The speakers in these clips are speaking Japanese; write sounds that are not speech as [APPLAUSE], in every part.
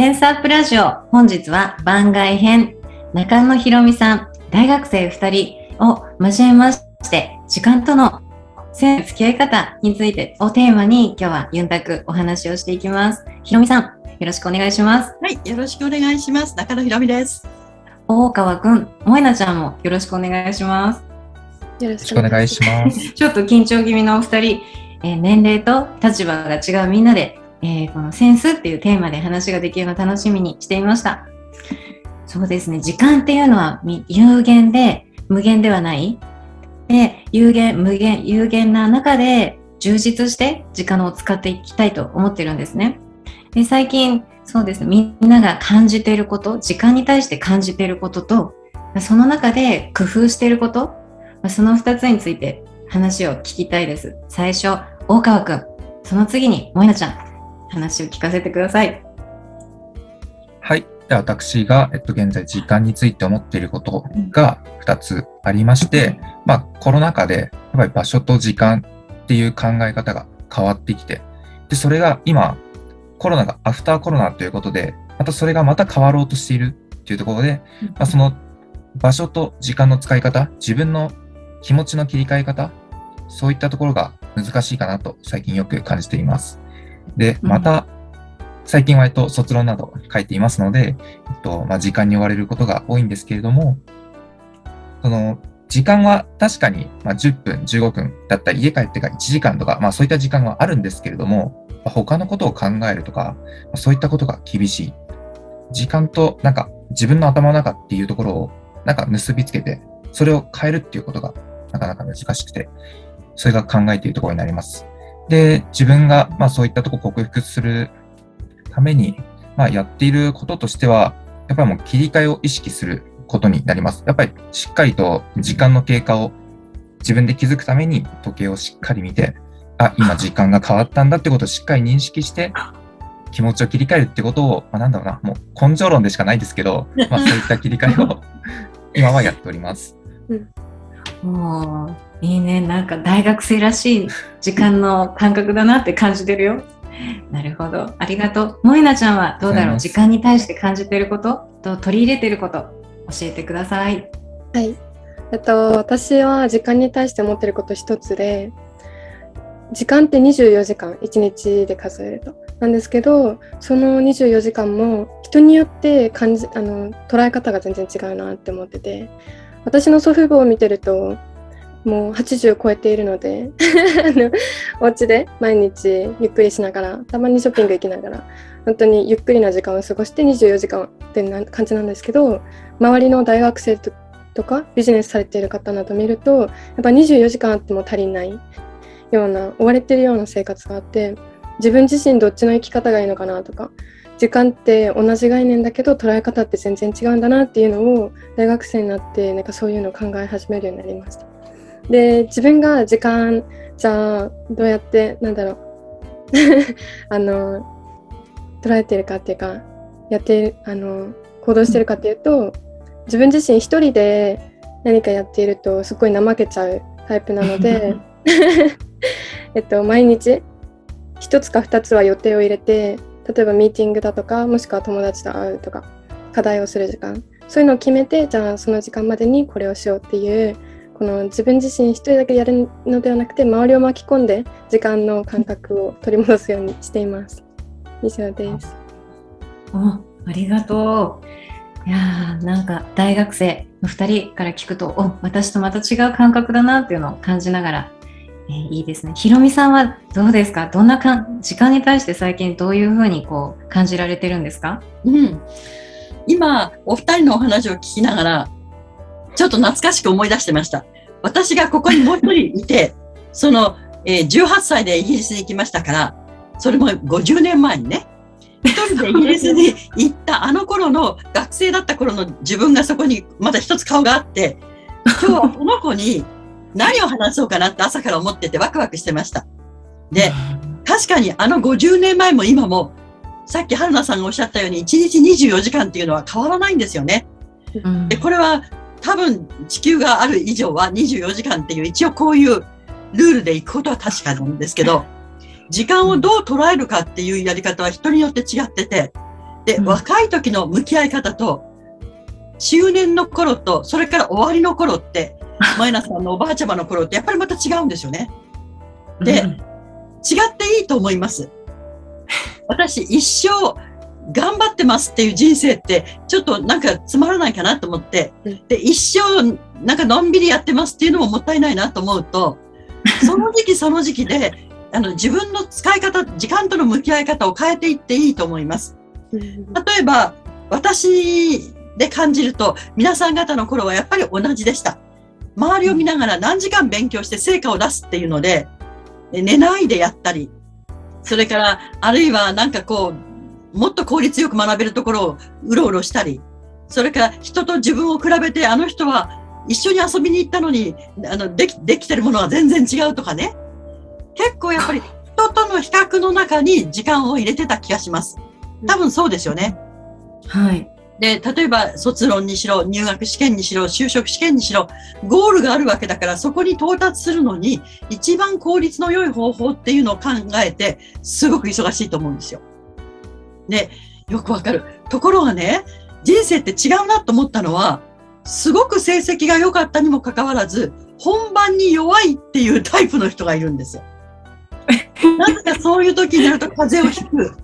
センスアップラジオ。本日は番外編。中野ひろみさん大学生2人を交えまして時間との付き合い方についてをテーマに今日はユンタクお話をしていきます。ひろみさんよろしくお願いします。はいよろしくお願いします。中野ひろみです。大川くん萌なちゃんもよろしくお願いします。よろしくお願いします。[LAUGHS] ちょっと緊張気味のお二人、えー、年齢と立場が違うみんなでえー、このセンスっていうテーマで話ができるのを楽しみにしていました。そうですね。時間っていうのは有限で無限ではない。で、有限、無限、有限な中で充実して時間を使っていきたいと思ってるんですね。で、最近、そうですね。みんなが感じていること、時間に対して感じていることと、その中で工夫していること、その2つについて話を聞きたいです。最初、大川くん。その次に、萌なちゃん。話を聞かせてください。はい。で私が、えっと、現在時間について思っていることが2つありまして、うん、まあ、コロナ禍で、やっぱり場所と時間っていう考え方が変わってきて、で、それが今、コロナがアフターコロナということで、またそれがまた変わろうとしているっていうところで、まあ、その場所と時間の使い方、自分の気持ちの切り替え方、そういったところが難しいかなと最近よく感じています。で、また、最近割と卒論など書いていますので、えっとまあ、時間に追われることが多いんですけれども、その時間は確かに、まあ、10分、15分だったり、家帰ってから1時間とか、まあ、そういった時間はあるんですけれども、他のことを考えるとか、そういったことが厳しい。時間となんか自分の頭の中っていうところをなんか結びつけて、それを変えるっていうことがなかなか難しくて、それが考えているところになります。で、自分が、まあ、そういったとこ克服するために、まあ、やっていることとしては、やっぱりもう切り替えを意識することになります。やっぱりしっかりと時間の経過を自分で気づくために時計をしっかり見て、あ、今時間が変わったんだってことをしっかり認識して、気持ちを切り替えるってことを、まあ、なんだろうな、もう根性論でしかないですけど、まあ、そういった切り替えを [LAUGHS] 今はやっております。うん、もういいね。なんか大学生らしい時間の感覚だなって感じてるよ。なるほど。ありがとう。萌なちゃんはどうだろう？時間に対して感じてること？と取り入れてること？教えてください。はい。えっと、私は時間に対して思ってること一つで、時間って24時間、1日で数えると。なんですけど、その24時間も人によって感じあの捉え方が全然違うなって思ってて、私の祖父母を見てると、もう80超えているので [LAUGHS] お家で毎日ゆっくりしながらたまにショッピング行きながら本当にゆっくりな時間を過ごして24時間ってな感じなんですけど周りの大学生とかビジネスされている方など見るとやっぱ24時間あっても足りないような追われてるような生活があって自分自身どっちの生き方がいいのかなとか時間って同じ概念だけど捉え方って全然違うんだなっていうのを大学生になってなんかそういうのを考え始めるようになりました。で自分が時間じゃあどうやってなんだろう [LAUGHS] あの捉えてるかっていうかやってあの行動してるかっていうと自分自身一人で何かやっているとすごい怠けちゃうタイプなので [LAUGHS] えっと毎日1つか2つは予定を入れて例えばミーティングだとかもしくは友達と会うとか課題をする時間そういうのを決めてじゃあその時間までにこれをしようっていうこの自分自身一人だけやるのではなくて周りを巻き込んで時間の感覚を取り戻すようにしています。以上です。あありがとう。いやーなんか大学生の2人から聞くとお私とまた違う感覚だなっていうのを感じながら、えーいいですねひろみさんはどうですか？どんなかん時間に対して最近どういうふうにこう感じられてるんですか？うん。今、お二人のお話を聞きながら、ちょっと懐かしく思い出してました。私がここにもう一人いて、[LAUGHS] その、えー18歳でイギリスに行きましたから、それも50年前にね、一人でイギリスに行った [LAUGHS] あの頃の学生だった頃の自分がそこにまだ一つ顔があって、今日はこの子に何を話そうかなって朝から思っててワクワクしてました。で、確かにあの50年前も今も、さっき春菜さんがおっしゃったように1日24時間っていうのは変わらないんですよね。うんで、これは多分地球がある以上は24時間っていう一応こういうルールでいくことは確かなんですけど、[LAUGHS] 時間をどう捉えるかっていうやり方は人によって違ってて、で、うん若い時の向き合い方と、中年の頃と、それから終わりの頃って、前田さんのおばあちゃまの頃ってやっぱりまた違うんですよね。でうん違っていいと思います。私一生頑張ってますっていう人生ってちょっとなんかつまらないかなと思ってうん、で、一生なんかのんびりやってますっていうのももったいないなと思うと、[LAUGHS] その時期その時期で、あの自分の使い方、時間との向き合い方を変えていっていいと思います。うん例えば、私で感じると、皆さん方の頃はやっぱり同じでした。周りを見ながら何時間勉強して成果を出すっていうので、寝ないでやったり、それから、あるいはなんかこう、もっと効率よく学べるところをうろうろしたり、それから人と自分を比べて、あの人は一緒に遊びに行ったのに、あの、でき、できてるものは全然違うとかね。結構やっぱり人との比較の中に時間を入れてた気がします。多分そうですよね。はい。で、例えば卒論にしろ、入学試験にしろ、就職試験にしろ、ゴールがあるわけだから、そこに到達するのに、一番効率の良い方法っていうのを考えて、すごく忙しいと思うんですよ。で、よくわかる。ところがね、人生って違うなと思ったのは、すごく成績が良かったにもかかわらず、本番に弱いっていうタイプの人がいるんですよ。[LAUGHS] なぜかそういう時になると風邪をひく。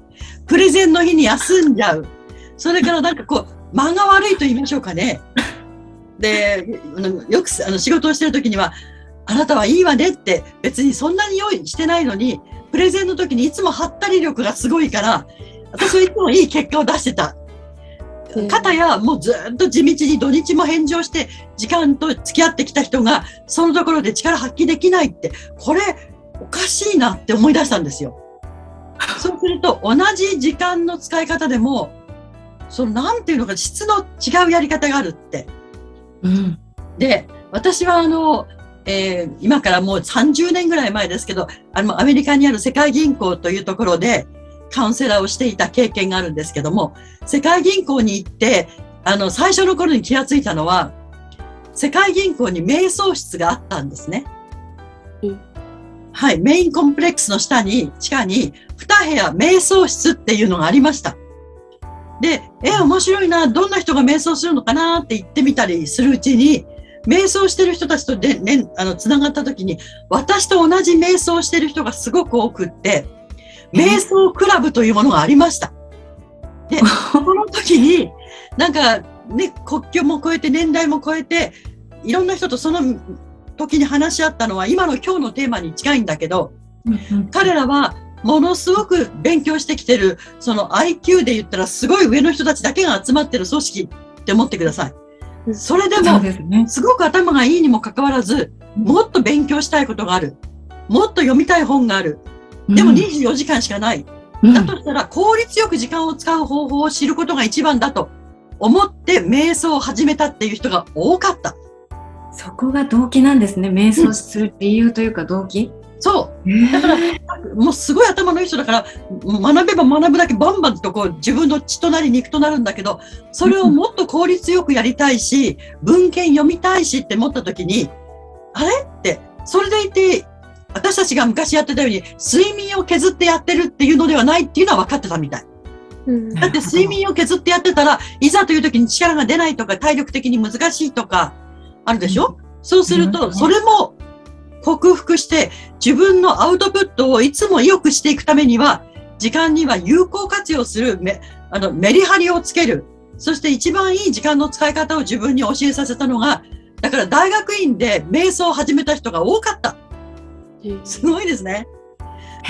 プレゼンの日に休んじゃう。それからなんかこう、間が悪いと言いましょうかね。で、よくあの仕事をしてる時には、あなたはいいわねって別にそんなに用意してないのに、プレゼンの時にいつもハったり力がすごいから、私はいつもいい結果を出してた。うんかたやもうずっと地道に土日も返上して時間と付き合ってきた人がそのところで力発揮できないって、これおかしいなって思い出したんですよ。そうすると同じ時間の使い方でも、そのなんていうのか質の違うやり方があるって。うん。で、私はあの、えー今からもう30年ぐらい前ですけど、あの、アメリカにある世界銀行というところで、カウンセラーをしていた経験があるんですけども、世界銀行に行って、あの、最初の頃に気がついたのは、世界銀行に瞑想室があったんですね。うんはい、メインコンプレックスの下に、地下に、2部屋瞑想室っていうのがありました。で、え、面白いな、どんな人が瞑想するのかなって言ってみたりするうちに、瞑想してる人たちとで、ね、あの、つながった時に、私と同じ瞑想してる人がすごく多くって、瞑想クラブというものがありました。で、[LAUGHS] その時に、なんか、ね、国境も超えて、年代も超えて、いろんな人とその時に話し合ったのは、今の今日のテーマに近いんだけど、彼らはものすごく勉強してきてる、その IQ で言ったらすごい上の人たちだけが集まってる組織って思ってください。それでも、ですごく頭がいいにもかかわらず、もっと勉強したいことがある。もっと読みたい本がある。でも24時間しかない。うんだとしたら効率よく時間を使う方法を知ることが一番だと思って瞑想を始めたっていう人が多かった。そこが動機なんですね。瞑想する理由というか動機。そう。だから、もうすごい頭のいい人だから、学べば学ぶだけバンバンとこう自分の血となり肉となるんだけど、それをもっと効率よくやりたいし、文献読みたいしって思った時に、あれって、それでいて、私たちが昔やってたように、睡眠を削ってやってるっていうのではないっていうのは分かってたみたい。うん。だって睡眠を削ってやってたら、いざという時に力が出ないとか、体力的に難しいとか、あるでしょ、そうすると、うん。それも克服して、自分のアウトプットをいつも良くしていくためには、時間には有効活用するメあのメリハリをつける。そして一番いい時間の使い方を自分に教えさせたのが、だから大学院で瞑想を始めた人が多かった。すごいですね。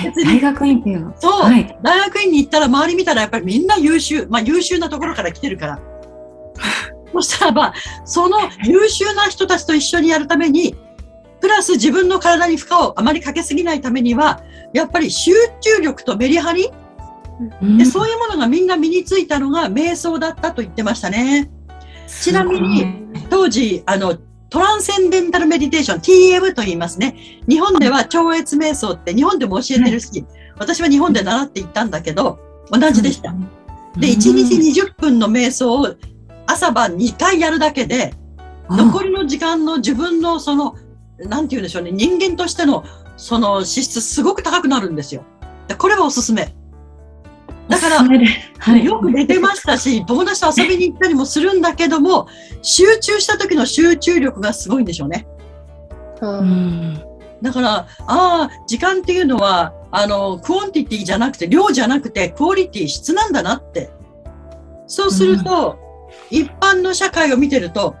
え大学院っていうの？そう、はい。大学院に行ったら周り見たらやっぱりみんな優秀。まあ優秀なところから来てるから。[LAUGHS] そしたらば、その優秀な人たちと一緒にやるために、プラス自分の体に負荷をあまりかけすぎないためには、やっぱり集中力とメリハリ、うん。でそういうものがみんな身についたのが瞑想だったと言ってましたね。ちなみに、当時、あの、トランセンデンタルメディテーション、TM と言いますね。日本では超越瞑想って日本でも教えてるし、私は日本で習って行ったんだけど、同じでした。で、1日20分の瞑想を朝晩2回やるだけで、残りの時間の自分のその、なんて言うんでしょうね、人間としてのその資質すごく高くなるんですよ。でこれはおすすめ。だから、はい、よく寝てましたし、友達と遊びに行ったりもするんだけども、集中した時の集中力がすごいんでしょうね。だから、ああ、時間っていうのは、あの、 quantity じゃなくて、量じゃなくて、 quality、質なんだなって。そうすると、一般の社会を見てると、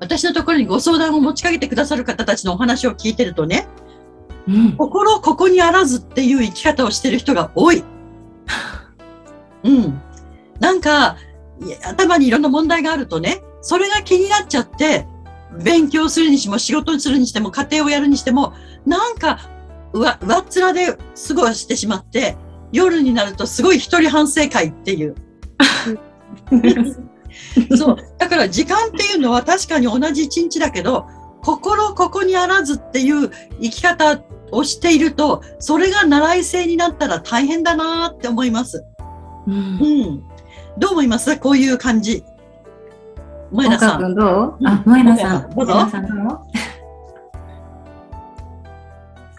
私のところにご相談を持ちかけてくださる方たちのお話を聞いてるとね、うん心ここにあらずっていう生き方をしてる人が多い。[LAUGHS] うん。なんか、頭にいろんな問題があるとね、それが気になっちゃって、勉強するにしても仕事にするにしても家庭をやるにしても、なんか上上っ面で過ごしてしまって、夜になるとすごい一人反省会っていう。[LAUGHS] [LAUGHS] そう。だから時間っていうのは確かに同じ一日だけど、心ここにあらずっていう生き方をしていると、それが習い性になったら大変だなって思います。うんうん。どう思います？こういう感じ。萌えなさん。どう？うんあ、萌えなさん。どうぞ萌えなさんどう？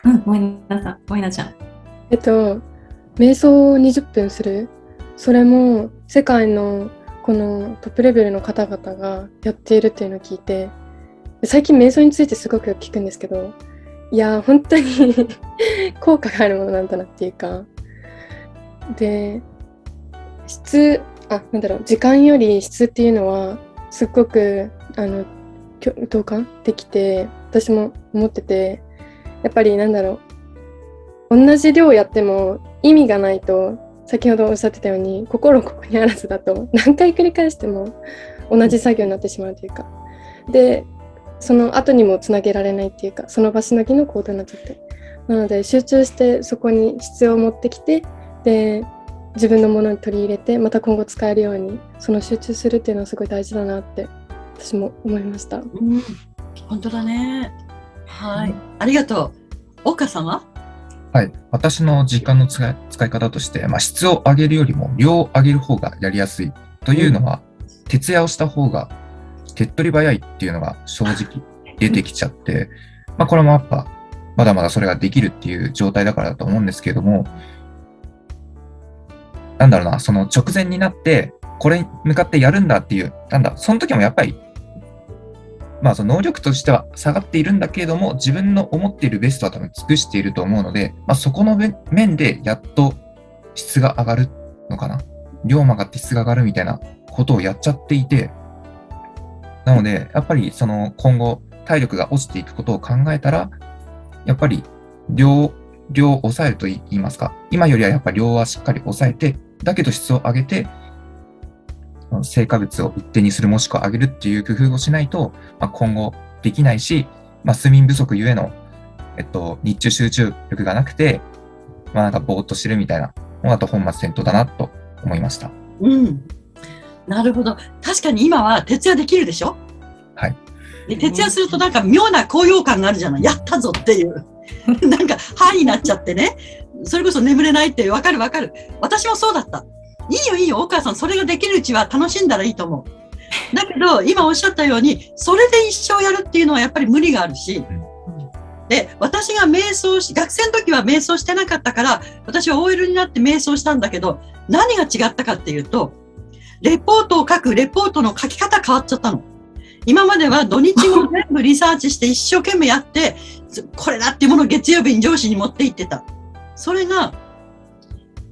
[LAUGHS] うん、萌えなさん、萌えなちゃん。えっと、瞑想を20分する。それも世界のこのトップレベルの方々がやっているっていうのを聞いて、最近瞑想についてすごく聞くんですけど、いやー、本当に [LAUGHS] 効果があるものなんだなっていうか、で、質、あ、なんだろう、時間より質っていうのは、すっごく、あの、同感できて、私も思ってて、やっぱりなんだろう、同じ量やっても意味がないと先ほどおっしゃってたように心ここにあらずだと [LAUGHS] 何回繰り返しても同じ作業になってしまうというかでその後にもつなげられないっていうかその場しのぎの行動になっちゃってなので集中してそこに質を持ってきてで自分のものに取り入れてまた今後使えるようにその集中するっていうのはすごい大事だなって私も思いました。うん。本当だね。はい。ありがとう。岡さんはい。私の時間の使い使い方として、まあ、質を上げるよりも量を上げる方がやりやすいというのは、徹夜をした方が手っ取り早いっていうのが正直出てきちゃって、[LAUGHS] まあ、これもやっぱ、まだまだそれができるっていう状態だからだと思うんですけれども、なんだろうな、その直前になって、これに向かってやるんだっていう、なんだ、その時もやっぱり、まあその能力としては下がっているんだけれども、自分の思っているベストは多分尽くしていると思うので、まあそこの面でやっと質が上がるのかな？量も上がって質が上がるみたいなことをやっちゃっていて、なので、やっぱりその今後体力が落ちていくことを考えたら、やっぱり量、量を抑えると言いますか、今よりはやっぱり量はしっかり抑えて、だけど質を上げて、成果物を一定にするもしくは上げるっていう工夫をしないと、まあ、今後できないし、まあ、睡眠不足ゆえの、えっと、日中集中力がなくて、まあ、なんかぼーっとしてるみたいなのだと本末転倒だなと思いました。うん。なるほど。確かに今は徹夜できるでしょ？はい。で徹夜するとなんか妙な高揚感があるじゃない？やったぞっていう。[LAUGHS] なんか、歯になっちゃってね。それこそ眠れないってわかるわかる。私もそうだった。いいよいいよ、お母さん。それができるうちは楽しんだらいいと思う。だけど、今おっしゃったように、それで一生やるっていうのはやっぱり無理があるし、で、私が瞑想し、学生の時は瞑想してなかったから、私は OL になって瞑想したんだけど、何が違ったかっていうと、レポートを書くレポートの書き方変わっちゃったの。今までは土日も全部リサーチして一生懸命やって、これだっていうものを月曜日に上司に持って行ってた。それが、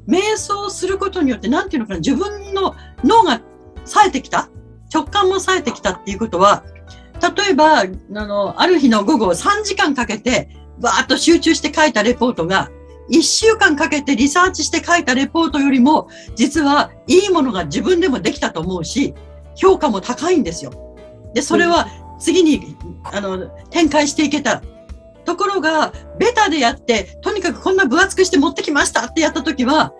瞑想することによって、なんていうのかな、自分の脳が冴えてきた？直感も冴えてきたっていうことは、例えば、あの、ある日の午後3時間かけて、バーッと集中して書いたレポートが、1週間かけてリサーチして書いたレポートよりも、実はいいものが自分でもできたと思うし、評価も高いんですよ。で、それは次に、あの、展開していけた。ところが、ベタでやって、とにかくこんな分厚くして持ってきましたってやったときは、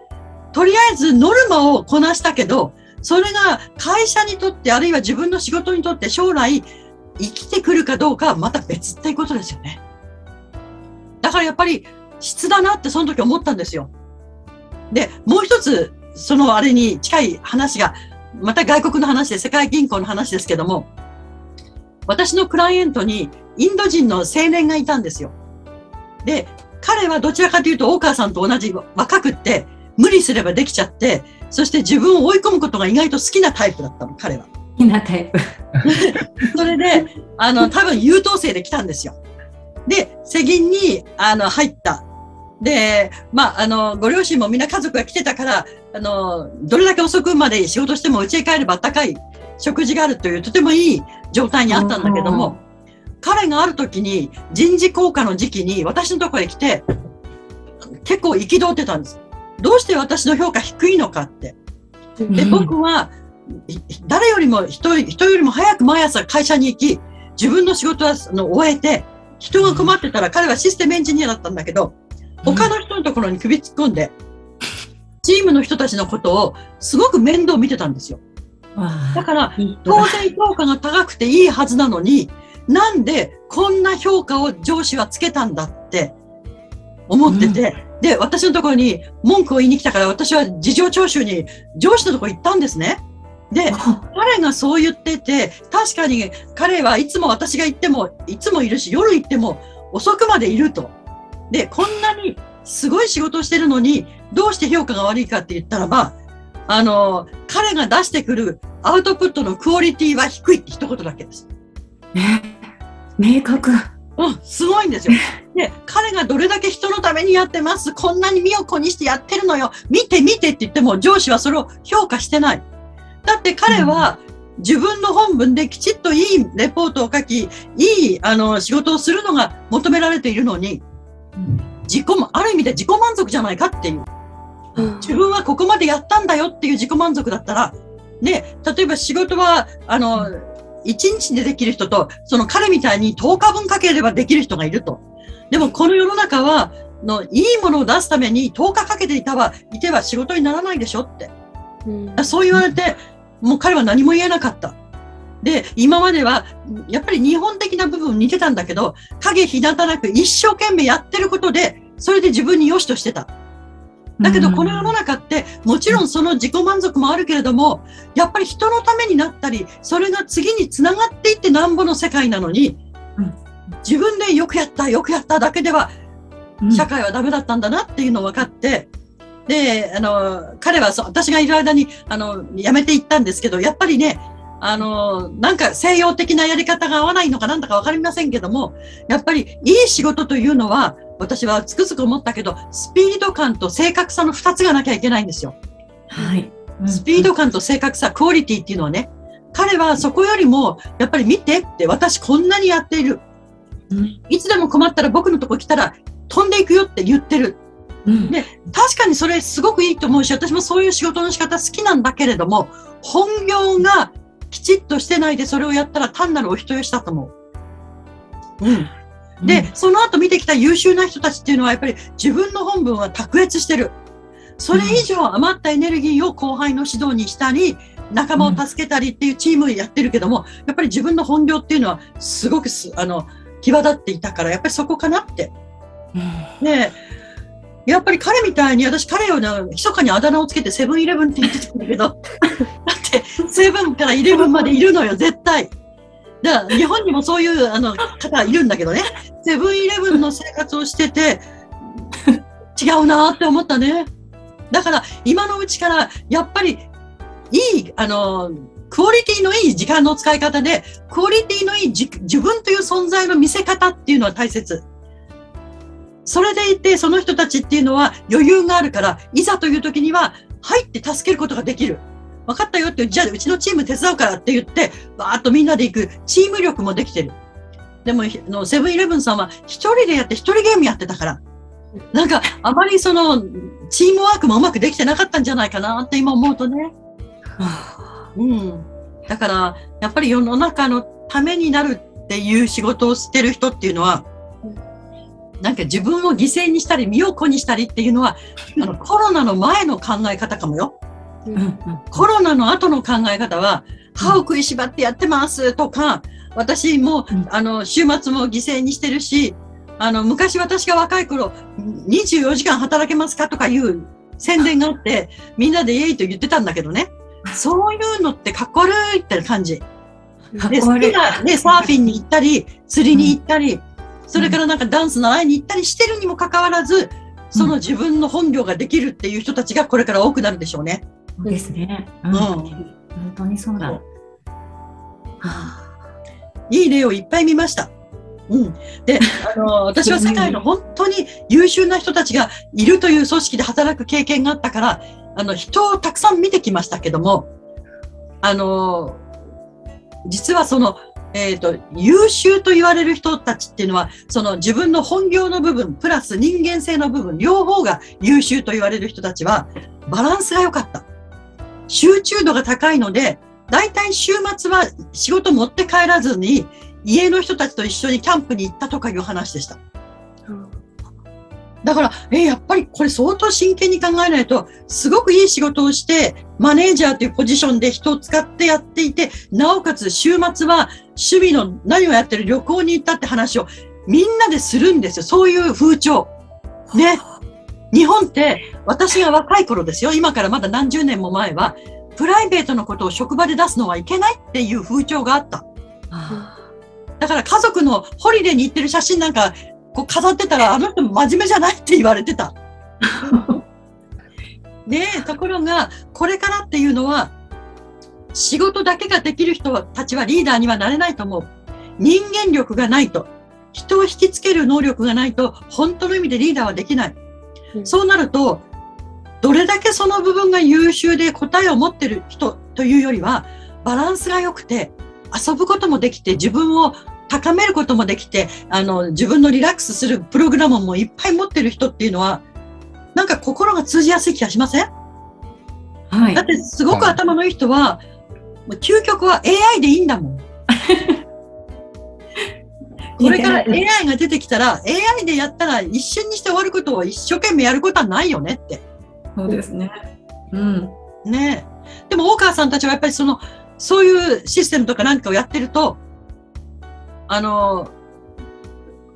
とりあえずノルマをこなしたけど、それが会社にとって、あるいは自分の仕事にとって将来生きてくるかどうかはまた別っていうことですよね。だからやっぱり質だなってその時思ったんですよ。で、もう一つ、そのあれに近い話が、また外国の話で世界銀行の話ですけども、私のクライアントにインド人の青年がいたんですよ。で、彼はどちらかというと大川さんと同じ若くって無理すればできちゃって、そして自分を追い込むことが意外と好きなタイプだったの、彼は。好きなタイプ。[LAUGHS] それで、あの、多分優等生で来たんですよ。で、世銀に、あの、入った。で、まあ、あの、ご両親もみんな家族が来てたから、あの、どれだけ遅くまで仕事しても家へ帰れば高い食事があるというとてもいい状態にあったんだけども、彼がある時に人事効果の時期に私のところへ来て、結構憤ってたんです。どうして私の評価低いのかって。で、うん僕は、い誰よりも人、人よりも早く毎朝会社に行き、自分の仕事はあの終えて、人が困ってたら彼はシステムエンジニアだったんだけど、他の人のところに首突っ込んで、チームの人たちのことをすごく面倒見てたんですよ。だから、当然評価が高くていいはずなのに、なんでこんな評価を上司はつけたんだって思ってて、で、私のところに文句を言いに来たから私は事情聴取に上司のところ行ったんですね。で、彼がそう言ってて、確かに彼はいつも私が行っても、いつもいるし、夜行っても遅くまでいると。で、こんなにすごい仕事をしてるのに、どうして評価が悪いかって言ったらば、あの、彼が出してくるアウトプットのクオリティは低いって一言だけです。ね明確。うん、すごいんですよ。で、彼がどれだけ人のためにやってます。こんなに身を粉にしてやってるのよ。見て見てって言っても上司はそれを評価してない。だって彼は自分の本文できちっといいレポートを書き、いいあの仕事をするのが求められているのに、自己も、ある意味で自己満足じゃないかっていう。うん自分はここまでやったんだよっていう自己満足だったら、ね、例えば仕事は、あの、1日でできる人と、その彼みたいに10日分かければできる人がいると。でもこの世の中は、のいいものを出すために10日かけていたは、いては仕事にならないでしょって。うんそう言われて、もう彼は何も言えなかった。で、今までは、やっぱり日本的な部分似てたんだけど、影日向なく一生懸命やってることで、それで自分に良しとしてた。だけど、この世の中って、もちろんその自己満足もあるけれども、やっぱり人のためになったり、それが次につながっていってなんぼの世界なのにうん、自分でよくやった、よくやっただけでは、うん。社会はダメだったんだなっていうのを分かって、で、あの、彼はそう私がいる間に、あの、辞めていったんですけど、やっぱりね、あの、なんか西洋的なやり方が合わないのかなんだかわかりませんけども、やっぱりいい仕事というのは、私はつくづく思ったけど、スピード感と正確さの二つがなきゃいけないんですよ。はい。スピード感と正確さ、クオリティっていうのはね、彼はそこよりも、やっぱり見てって、私こんなにやっている。うんいつでも困ったら僕のとこ来たら飛んでいくよって言ってる。うんで確かにそれすごくいいと思うし、私もそういう仕事の仕方好きなんだけれども、本業がきちっとしてないでそれをやったら単なるお人よしだと思う。うん。で、その後見てきた優秀な人たちっていうのはやっぱり自分の本文は卓越してる。それ以上余ったエネルギーを後輩の指導にしたり、仲間を助けたりっていうチームやってるけども、やっぱり自分の本業っていうのはすごくす、あの、際立っていたから、やっぱりそこかなって。うんで、やっぱり彼みたいに、私彼をね、密かにあだ名をつけてセブンイレブンって言ってたんだけど、だ [LAUGHS] って、セブンからイレブンまでいるのよ、絶対。だから、日本にもそういうあの方いるんだけどね、セブンイレブンの生活をしてて、違うなって思ったね。だから、今のうちから、やっぱり、いい、あの、クオリティのいい時間の使い方で、クオリティのいい自分という存在の見せ方っていうのは大切。それでいて、その人たちっていうのは余裕があるから、いざという時には入って助けることができる。分かったよって、じゃあうちのチーム手伝うからって言って、わーっとみんなで行くチーム力もできてる。でも、のセブンイレブンさんは一人でやって一人ゲームやってたから、なんかあまりそのチームワークもうまくできてなかったんじゃないかなって今思うとね。うん。だから、やっぱり世の中のためになるっていう仕事をしてる人っていうのは、なんか自分を犠牲にしたり、身を粉にしたりっていうのは、あのコロナの前の考え方かもよ。ううんんコロナの後の考え方は、歯を食いしばってやってますとか、私も、うんあの、週末も犠牲にしてるし、あの、昔私が若い頃、24時間働けますかとかいう宣伝があって、みんなでイエイと言ってたんだけどね。そういうのってかっこ悪いって感じ。で、好きな、ね、サーフィンに行ったり、釣りに行ったり、それからなんかダンス習いに行ったりしてるにもかかわらず、その自分の本業ができるっていう人たちがこれから多くなるでしょうね。ですね。ううんん。本当にそうだ。いい例をいっぱい見ました。うん。で、あの、[LAUGHS] 私は世界の本当に優秀な人たちがいるという組織で働く経験があったから、あの、人をたくさん見てきましたけども、あの、実はその、えっ、と、優秀と言われる人たちっていうのは、その自分の本業の部分、プラス人間性の部分、両方が優秀と言われる人たちは、バランスが良かった。集中度が高いので、大体週末は仕事持って帰らずに、家の人たちと一緒にキャンプに行ったとかいう話でした。だから、え、やっぱりこれ相当真剣に考えないと、すごくいい仕事をして、マネージャーというポジションで人を使ってやっていて、なおかつ週末は趣味の何をやってる旅行に行ったって話をみんなでするんですよ。そういう風潮。ね。日本って私が若い頃ですよ。今からまだ何十年も前は、プライベートのことを職場で出すのはいけないっていう風潮があった。あだから家族のホリデーに行ってる写真なんかこう飾ってたらあの人真面目じゃないって言われてた。[LAUGHS] で、ところがこれからっていうのは仕事だけができる人たちはリーダーにはなれないと思う。人間力がないと、人を引きつける能力がないと本当の意味でリーダーはできない。うんそうなると、どれだけその部分が優秀で答えを持ってる人というよりは、バランスが良くて、遊ぶこともできて、自分を高めることもできて、あの、自分のリラックスするプログラムもいっぱい持ってる人っていうのは、なんか心が通じやすい気がしません？はいだっ。てすごく頭のいい人は、もう究極は AI でいいんだもん。[LAUGHS] これから AI が出てきたら、AI でやったら一瞬にして終わることを一生懸命やることはないよねって。そうですね。うん。ねえ。でも、大川さんたちはやっぱりその、そういうシステムとか何かをやってると、あの、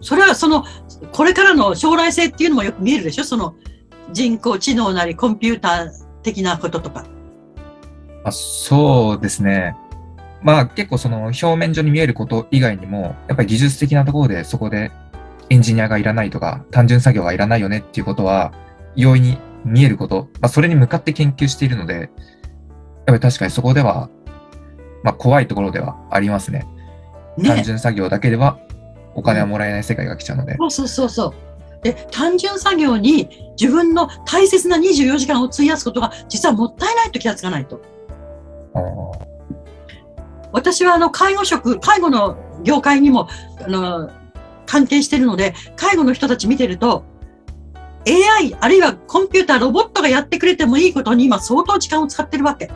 それはその、これからの将来性っていうのもよく見えるでしょ？その、人工知能なりコンピューター的なこととか。あそうですね。まあ結構その表面上に見えること以外にも、やっぱり技術的なところでそこでエンジニアがいらないとか、単純作業がいらないよねっていうことは、容易に見えること、まあそれに向かって研究しているので、やっぱり確かにそこでは、まあ怖いところではありますね。単ね純作業だけではお金はもらえない世界が来ちゃうので。そうそうそうそう。で、単純作業に自分の大切な24時間を費やすことが実はもったいないと気がつかないと。私はあの介護職、介護の業界にもあの関係しているので、介護の人たち見てると、AI あるいはコンピューター、ロボットがやってくれてもいいことに今相当時間を使ってるわけ。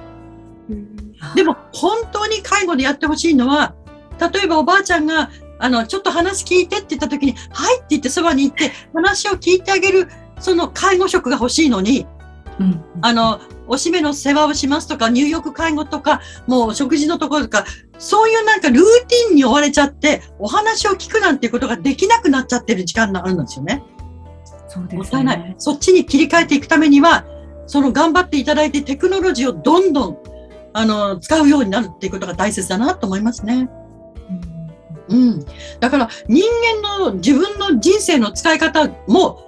でも本当に介護でやってほしいのは、例えばおばあちゃんが、あの、ちょっと話聞いてって言った時に、はいって言ってそばに行って話を聞いてあげる、その介護職が欲しいのに、うん。あの、おしめの世話をしますとか、入浴介護とか、もう食事のところとか、そういうなんかルーティンに追われちゃって、お話を聞くなんていうことができなくなっちゃってる時間があるんですよね。ね。もったいない。そっちに切り替えていくためには、その頑張っていただいてテクノロジーをどんどん、あの、使うようになるっていうことが大切だなと思いますね。うん。だから人間の自分の人生の使い方も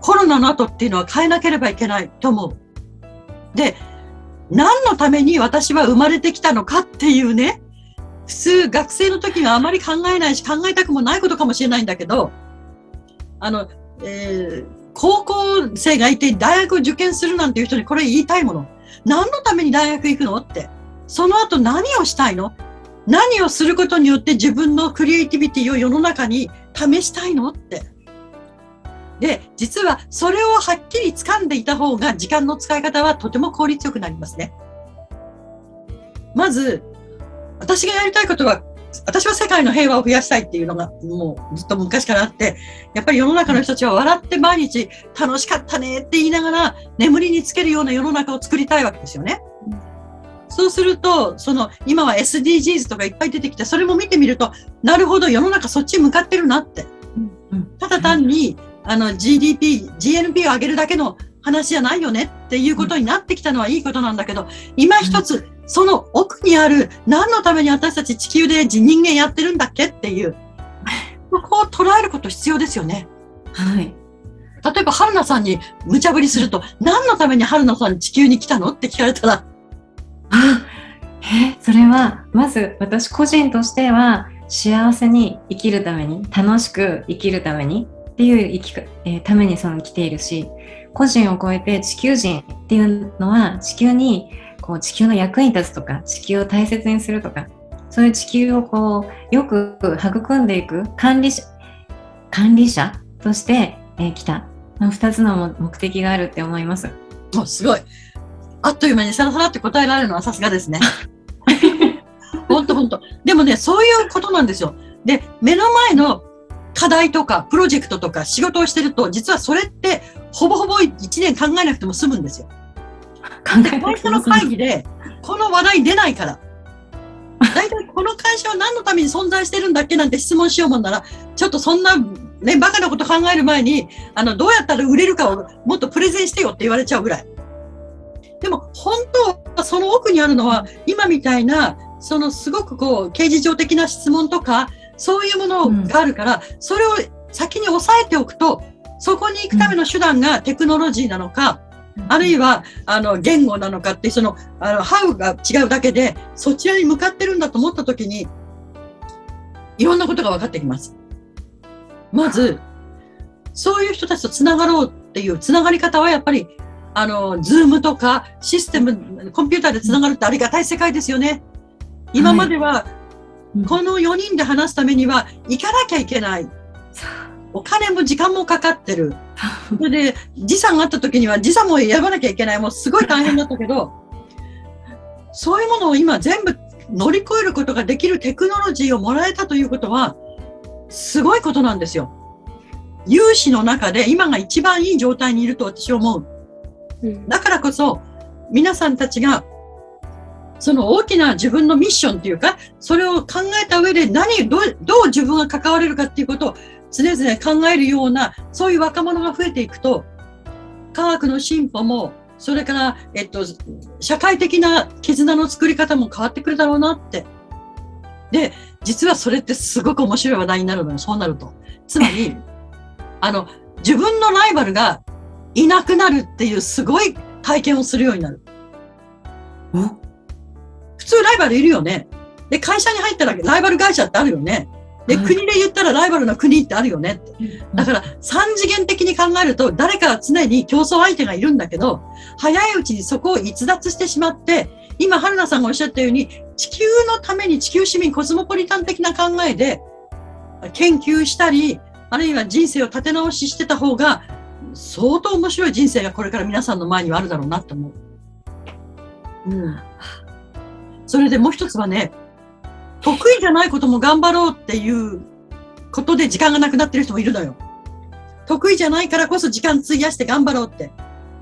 コロナの後っていうのは変えなければいけないと思う。で、何のために私は生まれてきたのかっていうね、普通学生の時はあまり考えないし考えたくもないことかもしれないんだけど、あの、えー高校生がいて大学を受験するなんていう人にこれ言いたいもの。何のために大学行くのって。その後何をしたいの？何をすることによって自分のクリエイティビティを世の中に試したいのって。で、実はそれをはっきり掴んでいた方が時間の使い方はとても効率よくなりますね。まず、私がやりたいことは、私は世界の平和を増やしたいっていうのがもうずっと昔からあって、やっぱり世の中の人たちは笑って毎日楽しかったねって言いながら眠りにつけるような世の中を作りたいわけですよね。そうすると、その今は SDGs とかいっぱい出てきて、それも見てみると、なるほど世の中そっち向かってるなって。うんただ単に、あの GDP、GNP を上げるだけの話じゃないよねっていうことになってきたのはいいことなんだけど、今一つ、その奥にある何のために私たち地球で人間やってるんだっけっていう、ここを捉えること必要ですよね。はい。例えば、春菜さんに無茶ぶりすると、何のために春菜さん地球に来たのって聞かれたら、あ、え、それは、まず私個人としては、幸せに生きるために、楽しく生きるためにっていう生きか、えーためにその来ているし、個人を超えて地球人っていうのは、地球に、こう地球の役に立つとか、地球を大切にするとか、そういう地球をこう、よく育んでいく管理者、管理者として、えー来た。まあ二つのも目的があるって思います。もうすごい。あっという間にさらさらって答えられるのはさすがですね。本当本当。でもね、そういうことなんですよ。で、目の前の課題とか、プロジェクトとか仕事をしてると、実はそれって、ほぼほぼ1年考えなくても済むんですよ。考え会社の会議で、この話題出ないから。大体この会社は何のために存在してるんだっけなんて質問しようもんなら、ちょっとそんな、ね、バカなこと考える前に、あの、どうやったら売れるかをもっとプレゼンしてよって言われちゃうぐらい。でも、本当はその奥にあるのは、今みたいな、そのすごくこう、刑事上的な質問とか、そういうものがあるから、それを先に押さえておくと、そこに行くための手段がテクノロジーなのか、あるいは、あの、言語なのかって、その、あの、ハウが違うだけで、そちらに向かってるんだと思ったときに、いろんなことが分かってきます。まず、そういう人たちと繋がろうっていう繋がり方はやっぱり、あの、ズームとかシステム、コンピューターで繋がるってありがたい世界ですよね。今までは、うんこの4人で話すためには行かなきゃいけない。お金も時間もかかってる。それで、時差があった時には時差もやらなきゃいけない。もうすごい大変だったけど、そういうものを今全部乗り越えることができるテクノロジーをもらえたということは、すごいことなんですよ。有志の中で今が一番いい状態にいると私は思う。うんだからこそ、皆さんたちが、その大きな自分のミッションっていうか、それを考えた上で何、どう、どう自分が関われるかっていうことを常々考えるような、そういう若者が増えていくと、科学の進歩も、それから、えっと、社会的な絆の作り方も変わってくるだろうなって。で、実はそれってすごく面白い話題になるのよ、そうなると。つまり、あの、自分のライバルがいなくなるっていうすごい体験をするようになる。お？普通ライバルいるよね。で、会社に入ったらライバル会社ってあるよね。で、はい国で言ったらライバルの国ってあるよねって。だから、三次元的に考えると、誰かは常に競争相手がいるんだけど、早いうちにそこを逸脱してしまって、今、春菜さんがおっしゃったように、地球のために地球市民コスモポリタン的な考えで、研究したり、あるいは人生を立て直ししてた方が、相当面白い人生がこれから皆さんの前にはあるだろうなと思う。うん。それでもう一つはね、得意じゃないことも頑張ろうっていうことで時間がなくなってる人もいるのよ。得意じゃないからこそ時間費やして頑張ろうって。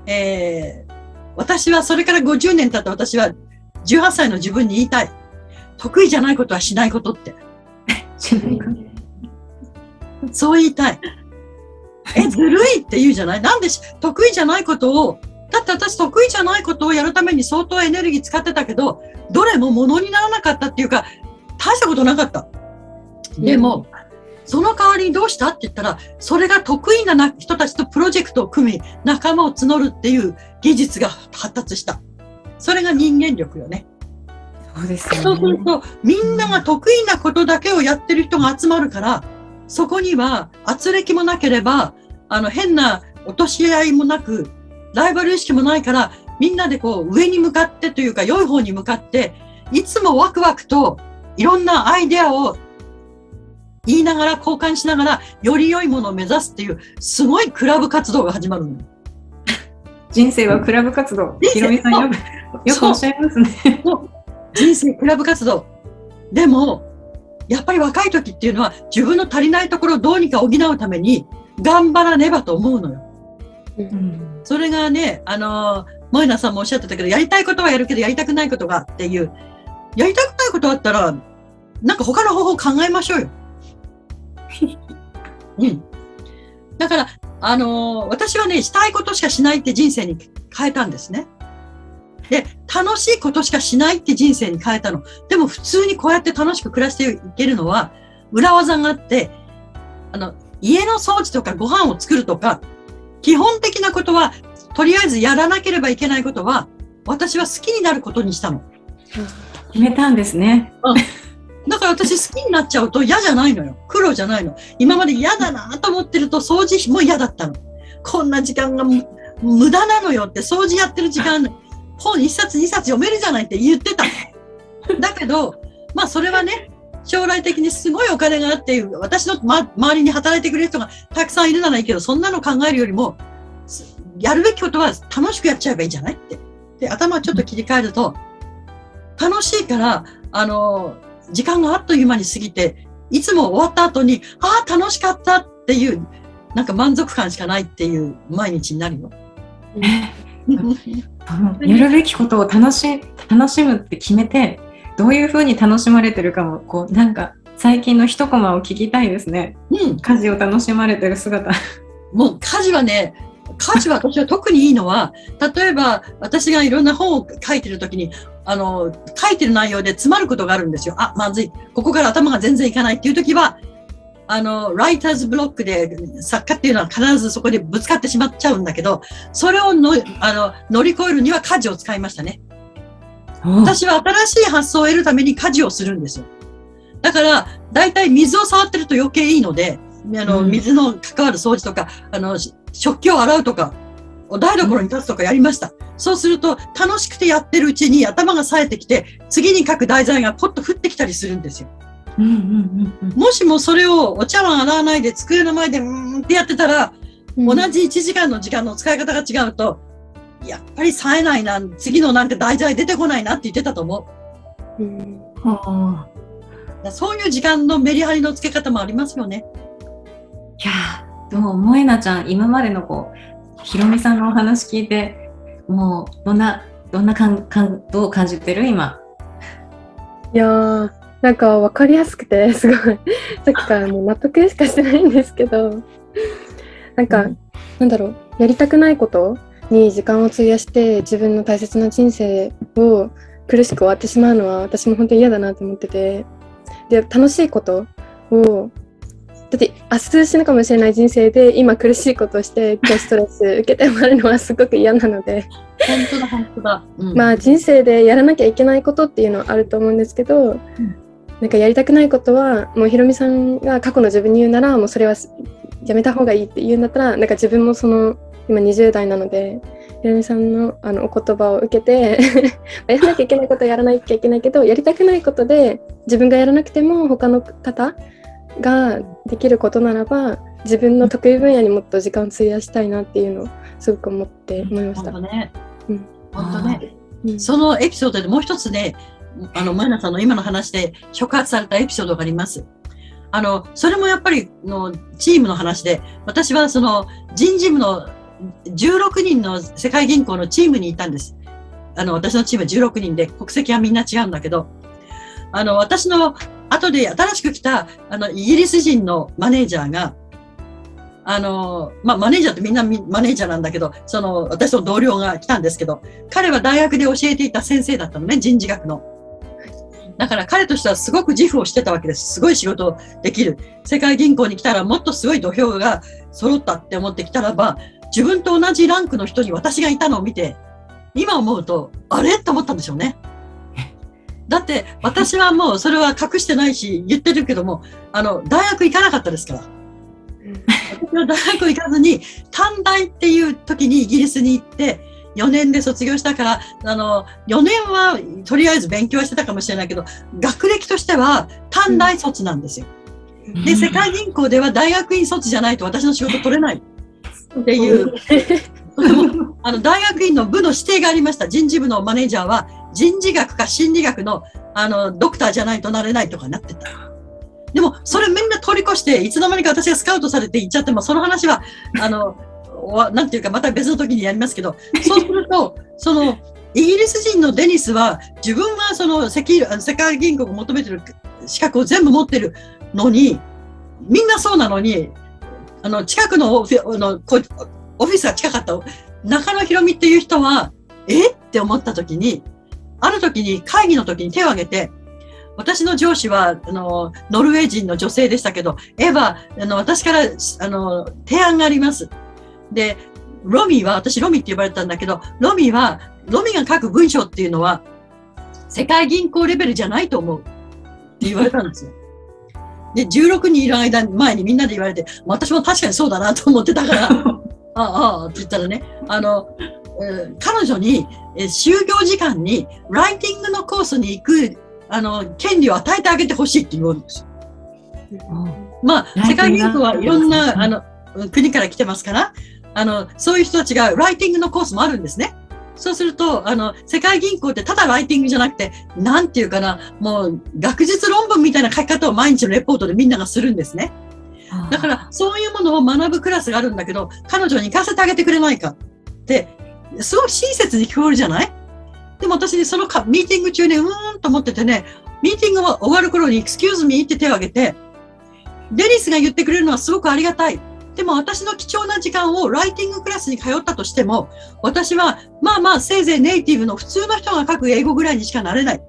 えー、私はそれから50年経った私は18歳の自分に言いたい。得意じゃないことはしないことって。そう言いたい。え、ずるいって言うじゃない？なんでし得意じゃないことを、だって私得意じゃないことをやるために相当エネルギー使ってたけど、どれも物にならなかったっていうか、大したことなかった。でも、その代わりにどうしたって言ったら、それが得意なな人たちとプロジェクトを組み、仲間を募るっていう技術が発達した。それが人間力よね。そうですそう。すると、みんなが得意なことだけをやってる人が集まるから、そこには圧力もなければ、あの、変な落とし合いもなく、ライバル意識もないから、みんなでこう上に向かってというか良い方に向かって、いつもワクワクといろんなアイデアを言いながら交換しながらより良いものを目指すっていうすごいクラブ活動が始まるの。人生はクラブ活動。ひろみさんよく、よくおっしゃいますね。人生クラブ活動。でも、やっぱり若い時っていうのは自分の足りないところをどうにか補うために頑張らねばと思うのよ。うんそれがね、あのー、萌奈さんもおっしゃってたけど、やりたいことはやるけど、やりたくないことがっていう、やりたくないことあったら、なんか他の方法を考えましょうよ。[LAUGHS] うん。だから、あのー私はね、したいことしかしないって人生に変えたんですね。で、楽しいことしかしないって人生に変えたの。でも普通にこうやって楽しく暮らしていけるのは、裏技があって、あの、家の掃除とかご飯を作るとか、基本的なことは、とりあえずやらなければいけないことは、私は好きになることにしたの。決めたんですね。だから私好きになっちゃうと嫌じゃないのよ。苦労じゃないの。今まで嫌だなと思ってると掃除も嫌だったの。こんな時間が無駄なのよって掃除やってる時間、本一冊二冊読めるじゃないって言ってた。だけど、まあそれはね、将来的にすごいお金があって、私の、ま、周りに働いてくれる人がたくさんいるならいいけど、そんなの考えるよりも、やるべきことは楽しくやっちゃえばいいんじゃないって。で、頭をちょっと切り替えると、楽しいから、あの、時間があっという間に過ぎて、いつも終わった後に、ああ、楽しかったっていう、なんか満足感しかないっていう毎日になるよ。やるべきことを楽し楽しむって決めてどういうふうに楽しまれてるかもこうなんか最近の一コマを聞きたいですねうん。家事を楽しまれてる姿もう家事はね、家事は私は特にいいのは、例えば私がいろんな本を書いてるときに、あの、書いてる内容で詰まることがあるんですよ。あ、まずい。ここから頭が全然いかないっていうときは、あの、ライターズブロックで作家っていうのは必ずそこでぶつかってしまっちゃうんだけど、それをのあの乗り越えるには家事を使いましたね。私は新しい発想を得るために家事をするんですよ。だから、だいたい水を触ってると余計いいので、あの、うん水の関わる掃除とか、あの、し食器を洗うとか、お台所に立つとかやりました。そうすると、楽しくてやってるうちに頭が冴えてきて、次に書く題材がポッと降ってきたりするんですよ。うんうんうんうんもしもそれをお茶碗洗わないで机の前でうーんってやってたら、同じ1時間の時間の使い方が違うと、やっぱり冴えないな、次のなんか題材出てこないなって言ってたと思う。うんはあそういう時間のメリハリのつけ方もありますよね。いやーでも萌なちゃん今までのこうひろみさんのお話聞いてもうどんなどんな感感どう感じてる？今。いやーなんか分かりやすくて [LAUGHS] すごい。さっきからもう納得しかしてないんですけど。なんか、うん。なんだろう。やりたくないことに時間を費やして自分の大切な人生を苦しく終わってしまうのは私も本当に嫌だなと思ってて。で楽しいことをだって明日死ぬかもしれない人生で今苦しいことをして今日ストレス受けて終わるのはすごく嫌なので。本当だ、本当だ。うん。まあ人生でやらなきゃいけないことっていうのはあると思うんですけど、なんかやりたくないことはもうひろみさんが過去の自分に言うならもうそれはやめた方がいいって言うんだったらなんか自分もその今20代なのでひろみさんのあのお言葉を受けて [LAUGHS] やらなきゃいけないことはやらなきゃいけないけどやりたくないことで自分がやらなくても他の方ができることならば自分の得意分野にもっと時間を費やしたいなっていうのをすごく思って思いました。本当ね。うん本当ね。うんそのエピソードでもう一つね、あの、マイナさんの今の話で触発されたエピソードがあります。あの、それもやっぱりのチームの話で、私はその人事部の16人の世界銀行のチームにいたんです。あの、私のチームは16人で国籍はみんな違うんだけど、あの、私の後で新しく来た、あの、イギリス人のマネージャーが、あの、まあ、マネージャーってみんなマネージャーなんだけど、その、私の同僚が来たんですけど、彼は大学で教えていた先生だったのね、人事学の。だから彼としてはすごく自負をしてたわけです。すごい仕事できる。世界銀行に来たらもっとすごい土俵が揃ったって思ってきたらば、自分と同じランクの人に私がいたのを見て、今思うと、あれ？と思ったんでしょうね。だって私はもうそれは隠してないし言ってるけども、あの、大学行かなかったですから。私は大学行かずに、短大っていう時にイギリスに行って、4年で卒業したから、あの、4年はとりあえず勉強はしてたかもしれないけど、学歴としては短大卒なんですよ。で、世界銀行では大学院卒じゃないと私の仕事取れないっていう、[LAUGHS] あの大学院の部の指定がありました。人事部のマネージャーは人事学か心理学のあのドクターじゃないとなれないとかなってた。でも、それみんな通り越して、いつの間にか私がスカウトされて行っちゃっても、その話は、あの、[LAUGHS] なんていうか、また別の時にやりますけど、そうすると、その、イギリス人のデニスは、自分はその世界銀行が求めてる資格を全部持ってるのに、みんなそうなのに、あの、近くのオフィのこオフィスが近かった中野ひろみっていう人は、え？って思った時に、ある時に会議の時に手を挙げて、私の上司は、あの、ノルウェー人の女性でしたけど、エヴァ、あの、私から、あの、提案があります。で、ロミーは、私ロミって呼ばれたんだけど、ロミーは、ロミが書く文章っていうのは、世界銀行レベルじゃないと思う。って言われたんですよ。で、16人いる間、前にみんなで言われて、私も確かにそうだなと思ってたから、ああ、ああ、って言ったらね、あの、彼女に、えー就業時間に、ライティングのコースに行く、あの、権利を与えてあげてほしいって言うんですよ。まあ、世界銀行はいろんな、あの、国から来てますから、あの、そういう人たちがライティングのコースもあるんですね。そうすると、あの、世界銀行ってただライティングじゃなくて、なんていうかな、もう、学術論文みたいな書き方を毎日のレポートでみんながするんですね。だから、そういうものを学ぶクラスがあるんだけど、彼女に行かせてあげてくれないかって、すごい親切に聞こえるじゃない？でも私ね、そのかミーティング中にうーんと思っててね、ミーティングが終わる頃に、excuse me って手を挙げて、デニスが言ってくれるのはすごくありがたい。でも私の貴重な時間をライティングクラスに通ったとしても、私はまあまあせいぜいネイティブの普通の人が書く英語ぐらいにしかなれない。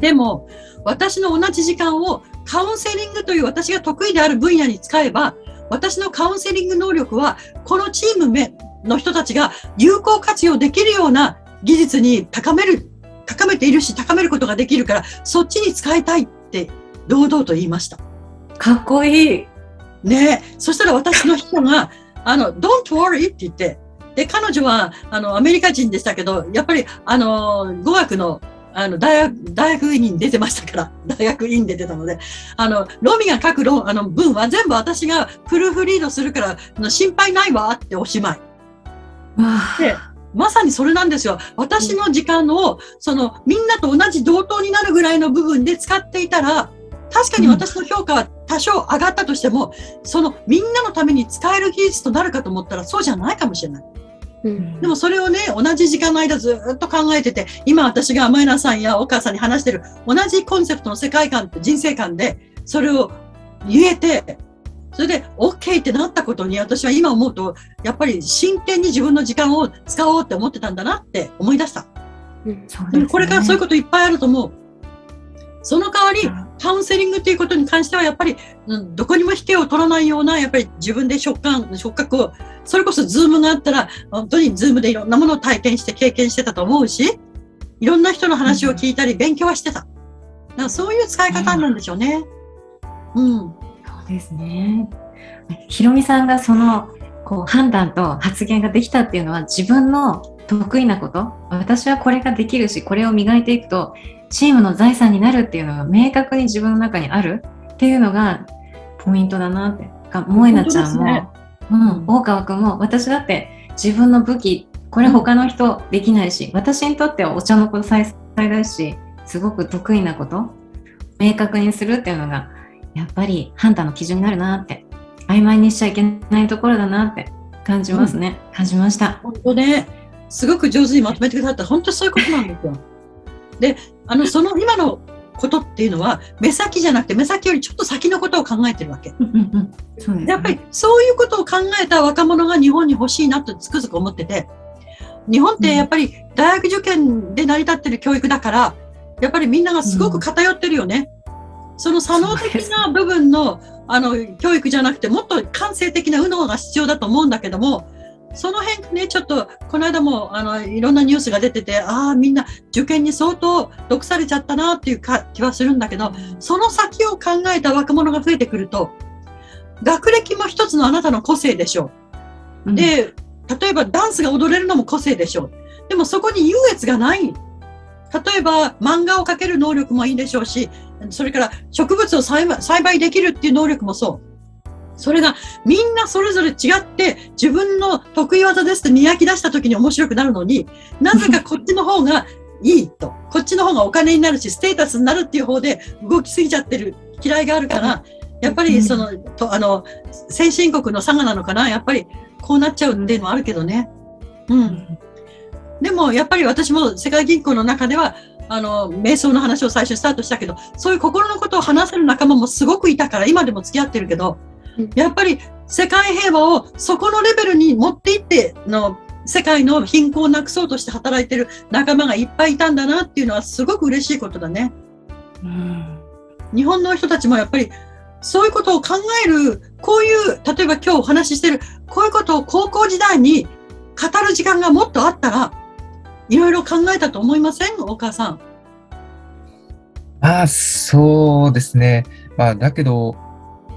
でも、私の同じ時間をカウンセリングという私が得意である分野に使えば、私のカウンセリング能力は、このチームめの人たちが有効活用できるような技術に高める、高めているし、高めることができるから、そっちに使いたいって堂々と言いました。かっこいい。ねえ。そしたら私の人が、[LAUGHS] あの、don't worry って言って、で、彼女は、あの、アメリカ人でしたけど、やっぱり、あの、語学の、あの、大学、大学院に出てましたから、[LAUGHS] 大学院で出てたので、あの、ロミが書く論、あの、文は全部私がプルーフリードするから、心配ないわっておしまい。わでまさにそれなんですよ。私の時間を、その、みんなと同じ同等になるぐらいの部分で使っていたら、確かに私の評価は多少上がったとしても、そのみんなのために使える技術となるかと思ったらそうじゃないかもしれない。うんでもそれをね、同じ時間の間ずっと考えてて、今私がマイナさんやお母さんに話してる同じコンセプトの世界観と人生観で、それを言えて、それで OK ってなったことに私は今思うと、やっぱり真剣に自分の時間を使おうって思ってたんだなって思い出した。うんそうでもこれからそういうここといっぱいあると思う。その代わり、カウンセリングっていうことに関しては、やっぱり、うんどこにも引けを取らないような、やっぱり自分で触感、触覚を、それこそ Zoom があったら、本当に Zoom でいろんなものを体験して経験してたと思うし、いろんな人の話を聞いたり、勉強はしてた。だからそういう使い方なんでしょうね。うん。ですね。ひろみさんがそのこう判断と発言ができたっていうのは自分の得意なこと。私はこれができるしこれを磨いていくとチームの財産になるっていうのが明確に自分の中にある。っていうのがポイントだなって。が萌なちゃんも、ね。うん、大川君も私だって自分の武器これ他の人できないし私にとってはお茶の子最最大しすごく得意なこと明確にするっていうのがやっぱり判断の基準になるなって曖昧にしちゃいけないところだなって感じますね、感じました本当ね、すごく上手にまとめてくださった。本当そういうことなんですよ。[LAUGHS] で、あの、その今のことっていうのは、目先じゃなくて、目先よりちょっと先のことを考えてるわけ。うねやっぱりそういうことを考えた若者が日本に欲しいなとつくづく思ってて、日本ってやっぱり大学受験で成り立ってる教育だから、やっぱりみんながすごく偏ってるよね。その左脳的な部分のあの教育じゃなくて、もっと感性的な右脳が必要だと思うんだけども、その辺ね、ちょっと、この間も、あの、いろんなニュースが出てて、ああ、みんな受験に相当毒されちゃったなっていうか気はするんだけど、その先を考えた若者が増えてくると、学歴も一つのあなたの個性でしょう。うんで、例えばダンスが踊れるのも個性でしょう。でもそこに優越がない。例えば漫画を描ける能力もいいでしょうし、それから植物を栽培できるっていう能力もそう。それがみんなそれぞれ違って自分の得意技ですって磨き出した時に面白くなるのに、なぜか [LAUGHS] こっちの方がいいと、こっちの方がお金になるし、ステータスになるっていう方で動きすぎちゃってる嫌いがあるから、やっぱりその、とあの、先進国の差がなのかな、やっぱりこうなっちゃうっていうのはあるけどね。うん。でもやっぱり私も世界銀行の中では、あの、瞑想の話を最初スタートしたけど、そういう心のことを話せる仲間もすごくいたから、今でも付き合ってるけどうん、やっぱり世界平和をそこのレベルに持っていっての、世界の貧困をなくそうとして働いてる仲間がいっぱいいたんだなっていうのはすごく嬉しいことだね。うん日本の人たちもやっぱりそういうことを考える、こういう、例えば今日お話ししてる、こういうことを高校時代に語る時間がもっとあったら、いろいろ考えたと思いません？お母さん。まあ、そうですね。まあ、だけど、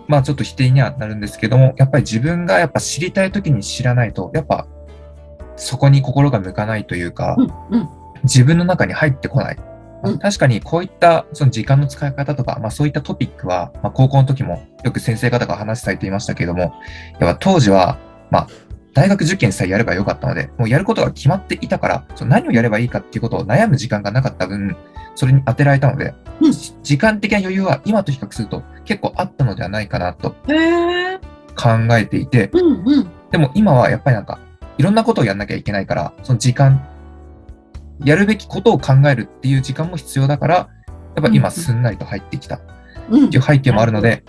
まあ、ちょっと否定にはなるんですけども、やっぱり自分がやっぱ知りたいときに知らないと、やっぱ、そこに心が向かないというか、うん、うん、自分の中に入ってこない。うん確かにこういったその時間の使い方とか、まあ、そういったトピックは、まあ、高校の時もよく先生方が話されていましたけれども、やっぱ当時は、まあ、大学受験さえやればよかったので、もうやることが決まっていたから、その何をやればいいかっていうことを悩む時間がなかった分、それに当てられたので、うん時間的な余裕は今と比較すると結構あったのではないかなと。考えていて、うん、うん。でも今はやっぱりなんか、いろんなことをやんなきゃいけないから、その時間、やるべきことを考えるっていう時間も必要だから、やっぱ今すんなりと入ってきたっうんていう背景もあるので、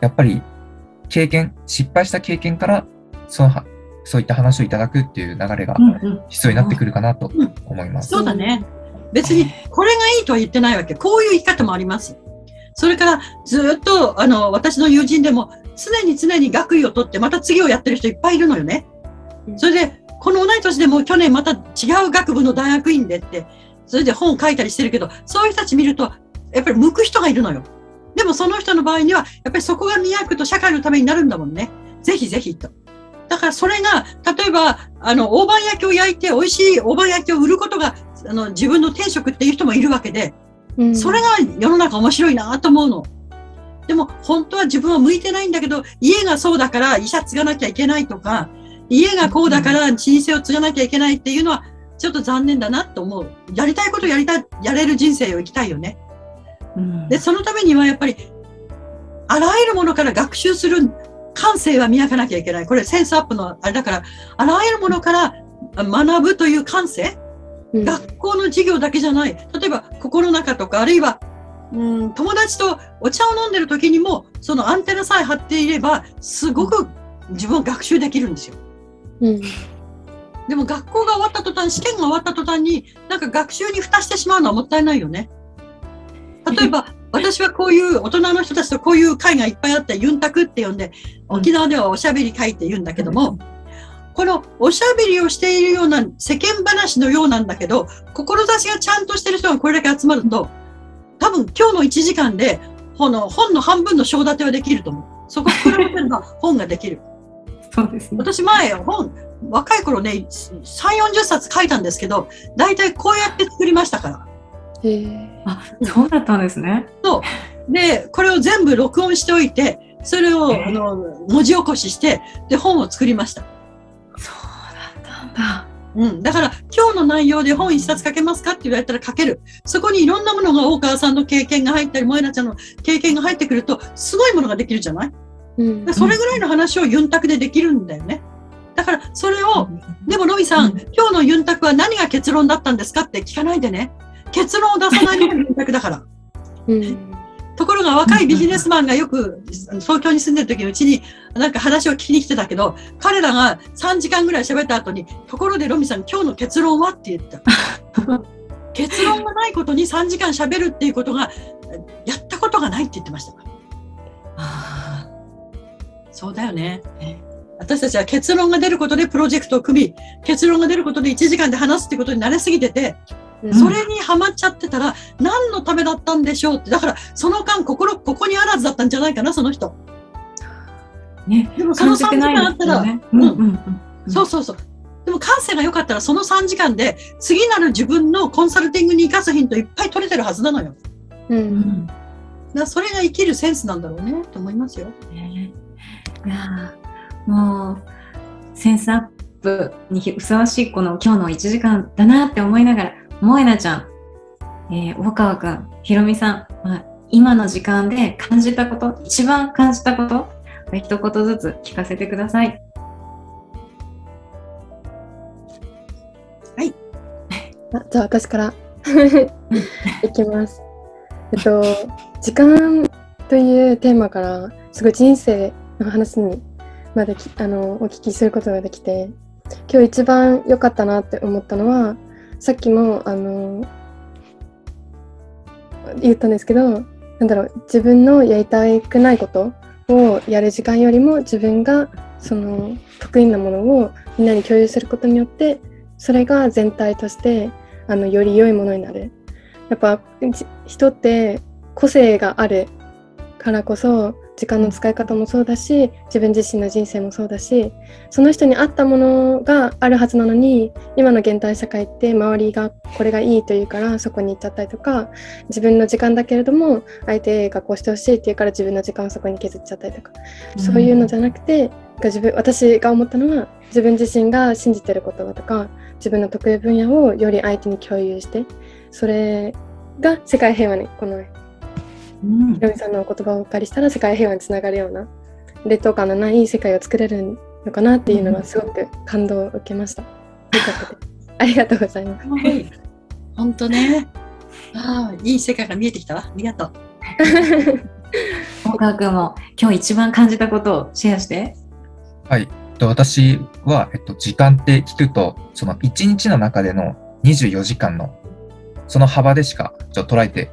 やっぱり経験、失敗した経験から、そのは、そういった話をいただくっていう流れがうんうん必要になってくるかなとうん思います。そうだね。別にこれがいいとは言ってないわけ。こういう生き方もあります。それからずっとあの私の友人でも常に常に学位を取ってまた次をやってる人いっぱいいるのよね。それでこの同い年でも去年また違う学部の大学院でって、それで本を書いたりしてるけど、そういう人たち見るとやっぱり向く人がいるのよ。でもその人の場合にはやっぱりそこが磨くと社会のためになるんだもんね。ぜひぜひと。だからそれが、例えば、あの、大判焼きを焼いて美味しい大判焼きを売ることがあの自分の天職っていう人もいるわけで、うんそれが世の中面白いなと思うの。でも本当は自分は向いてないんだけど、家がそうだから医者継がなきゃいけないとか、家がこうだから老舗を継がなきゃいけないっていうのはちょっと残念だなと思う。やりたいことやりたい、やれる人生を生きたいよね。うんで、そのためにはやっぱり、あらゆるものから学習する感性は磨かなきゃいけない。これセンスアップのあれだから、あらゆるものから学ぶという感性？うん学校の授業だけじゃない。例えば、心の中とか、あるいは、うん、友達とお茶を飲んでる時にも、そのアンテナさえ張っていれば、すごく自分は学習できるんですよ。うんでも学校が終わった途端、試験が終わった途端に、なんか学習に蓋してしまうのはもったいないよね。例えば、私はこういう大人の人たちとこういう会がいっぱいあって、ユンタクって呼んで、沖縄ではおしゃべり会って言うんだけども、このおしゃべりをしているような世間話のようなんだけど、志がちゃんとしてる人がこれだけ集まると、多分今日の1時間で、この本の半分の章立てはできると思う。そこ比べてれば [LAUGHS] 本ができる。そうですね。私前本、若い頃ね、3、40冊書いたんですけど、大体こうやって作りましたから。あ、そうだったんですね。で、これを全部録音しておいて、それを、えーあの文字起こしして、で、本を作りました。そうだったんだ。うん。だから、今日の内容で本一冊書けますかって言われたら書ける。そこにいろんなものが大川さんの経験が入ったり、萌えなちゃんの経験が入ってくると、すごいものができるじゃない？うんでそれぐらいの話をユンタクでできるんだよね。だから、それを、でもロビさん今日のユンタクは何が結論だったんですかって聞かないでね。結論を出さないのがユンタクだから。うんところが若いビジネスマンがよく東京に住んでる時にうちになんか話を聞きに来てたけど、彼らが3時間ぐらい喋った後に、ところでロミさん今日の結論はって言った。[LAUGHS] 結論がないことに3時間喋るっていうことが、やったことがないって言ってました。あそうだよねえ。私たちは結論が出ることでプロジェクトを組み、結論が出ることで1時間で話すってことに慣れすぎてて、うんそれにハマっちゃってたら何のためだったんでしょうって、だからその間心ここにあらずだったんじゃないかな、その人。ーね、でもその3時間あったら、ね。そうそうそう。でも感性が良かったらその3時間で次なる自分のコンサルティングに生かすヒントいっぱい取れてるはずなのよ。う。うんんだそれが生きるセンスなんだろうねと思いますよ。ねいやーもうセンスアップにふさわしいこの今日の1時間だなって思いながら萌なちゃん、えー、大川くん。ひろみさん、まあ、今の時間で感じたこと一番感じたこと一言ずつ聞かせてください。[LAUGHS] あじゃあ私から。[LAUGHS] いきます。えっと時間というテーマからすごい人生の話にまできあのお聞きすることができて今日一番良かったなって思ったのはさっきもあの言ったんですけどなんだろう自分のやりたくないことをやる時間よりも自分がその得意なものをみんなに共有することによってそれが全体としてあのより良いものになる。やっぱ人って個性があるからこそ時間の使い方もそうだし自分自身の人生もそうだしその人に合ったものがあるはずなのに今の現代社会って周りがこれがいいというからそこに行っちゃったりとか自分の時間だけれども相手がこうしてほしいっていうから自分の時間をそこに削っちゃったりとか。そういうのじゃなくて、自分私が思ったのは自分自身が信じてることだとか自分の得意分野をより相手に共有してそれが世界平和にこのひろみさんのお言葉をお借りしたら世界平和につながるような劣等感のない世界を作れるのかなっていうのがすごく感動を受けました。よかったです。ありがとうございます。本当ね。[LAUGHS] ああ、いい世界が見えてきたわ。ありがとう。大川くんも今日一番感じたことをシェアして。はい。えっと私は、えっと、時間って聞くと、その1日の中での24時間の、その幅でしかちょっと捉えて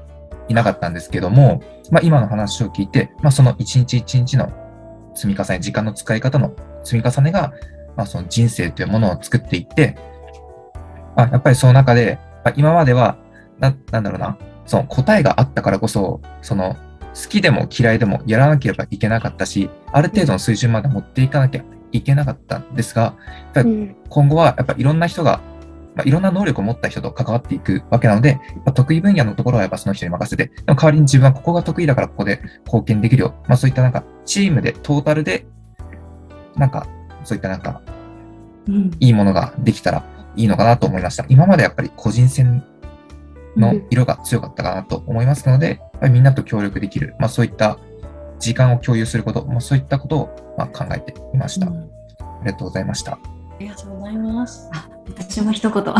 いなかったんですけども、まあ、今の話を聞いて、まあ、その1日1日の積み重ね、時間の使い方の積み重ねが、まあ、その人生というものを作っていって、まあ、やっぱりその中で、まあ、今までは、な、なんだろうな、その答えがあったからこそ、その好きでも嫌いでもやらなければいけなかったし、ある程度の水準まで持っていかなきゃいけなかったんですが、うん。今後はやっぱいろんな人が、まあ、いろんな能力を持った人と関わっていくわけなので、やっぱ得意分野のところはやっぱその人に任せて、でも代わりに自分はここが得意だからここで貢献できるよ。まあそういったなんかチームでトータルで、なんかそういったなんかうんいいものができたらいいのかなと思いました。今までやっぱり個人戦の色が強かったかなと思いますので、やっぱりみんなと協力できる、まあそういった時間を共有すること、まあそういったことをまあ考えていました。ありがとうございました。ありがとうございます。あ私も一言。は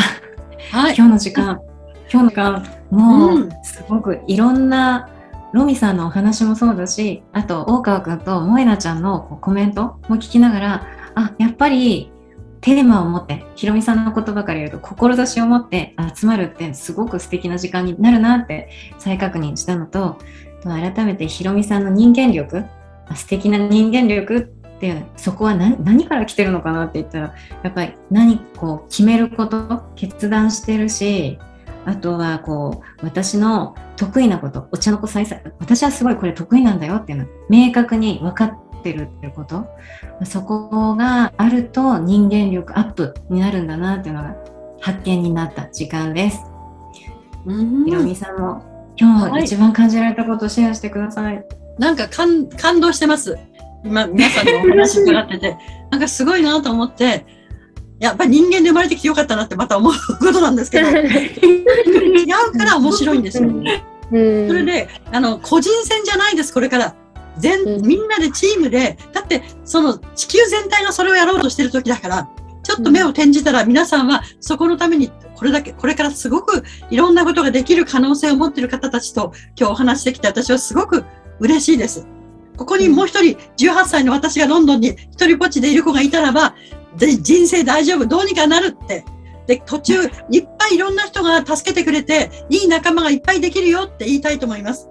い。今日の時間、今日の時間、もううんすごくいろんな、ロミさんのお話もそうだし、あと大川くんと萌えなちゃんのコメントも聞きながら、あ、やっぱりテーマを持って、ひろみさんの言葉から言うと、志を持って集まるってすごく素敵な時間になるなって再確認したのと、と改めてひろみさんの人間力、あ素敵な人間力っていう、そこは何何から来てるのかなって言ったら、やっぱり何こう決めること決断してるしあとはこう私の得意なことお茶の子さいさい私はすごいこれ得意なんだよっていうの明確に分かってるっていうことそこがあると人間力アップになるんだなっていうのが発見になった時間です。うんひろみさんも今はい日一番感じられたことをシェアしてください。なんか感感動してます。今、皆さんのお話伺ってて、[LAUGHS] なんかすごいなと思って、やっぱり人間で生まれてきてよかったなってまた思うことなんですけど、違うから面白いんですよ。うんそれで、あの、個人戦じゃないです、これから。全、うんみんなでチームで、だって、その地球全体がそれをやろうとしてる時だから、ちょっと目を転じたら皆さんはそこのためにこれだけ、これからすごくいろんなことができる可能性を持っている方たちと今日お話しできて私はすごく嬉しいです。ここにもう一人、18歳の私がロンドンに一人ぼっちでいる子がいたらば、で人生大丈夫、どうにかなるって。で、途中、いっぱいいろんな人が助けてくれて、いい仲間がいっぱいできるよって言いたいと思います。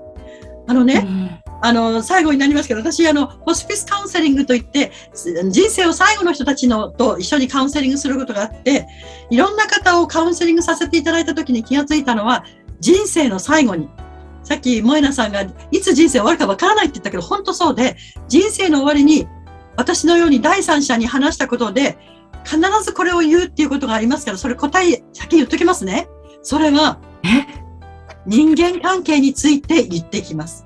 あのね、あの、最後になりますけど、私、あの、ホスピスカウンセリングといって、人生を最後の人たちのと一緒にカウンセリングすることがあって、いろんな方をカウンセリングさせていただいたときに気がついたのは、人生の最後に、さっき萌なさんがいつ人生終わるかわからないって言ったけど、本当そうで、人生の終わりに、私のように第三者に話したことで、必ずこれを言うっていうことがありますから、それ答え先言っときますね。それは、人間関係について言っていきます。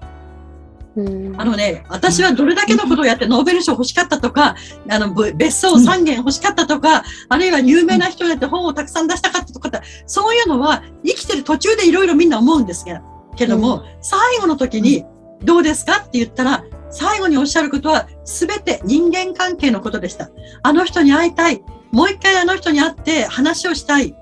うんあのね、私はどれだけのことをやってノーベル賞欲しかったとか、あの、ぶ別荘3軒欲しかったとか、あるいは有名な人になって本をたくさん出したかったとかって、そういうのは生きてる途中でいろいろみんな思うんですが、けども、最後の時にどうですかって言ったら、最後におっしゃることは全て人間関係のことでした。あの人に会いたい。もう一回あの人に会って話をしたい。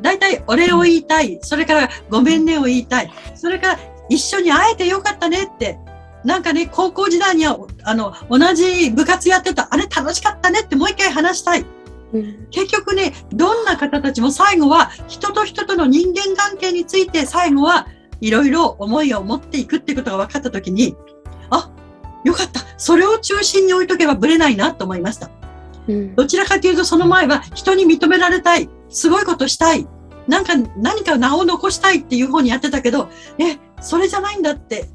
大体お礼を言いたい。それからごめんねを言いたい。それから一緒に会えてよかったねって。なんかね、高校時代には、あの、同じ部活やってた、あれ楽しかったねってもう一回話したい。うん結局ね、どんな方たちも最後は人と人との人間関係について最後はいろいろ思いを持っていくっていうことが分かったときに、あ、よかった。それを中心に置いとけばブレないなと思いました。うんどちらかというとその前は人に認められたい。すごいことしたい。なんか何か名を残したいっていう方にやってたけど、え、それじゃないんだって。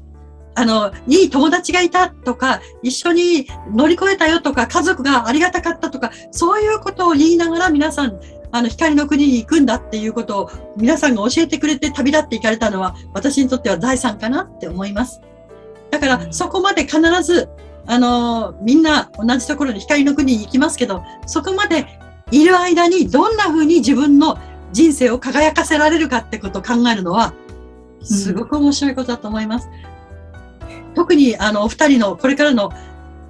あの、いい友達がいたとか、一緒に乗り越えたよとか、家族がありがたかったとか、そういうことを言いながら皆さん、あの、光の国に行くんだっていうことを皆さんが教えてくれて旅立って行かれたのは、私にとっては財産かなって思います。だから、そこまで必ず、あの、みんな同じところに光の国に行きますけど、そこまでいる間にどんな風に自分の人生を輝かせられるかってことを考えるのは、すごく面白いことだと思います。特に、あの、お二人のこれからの、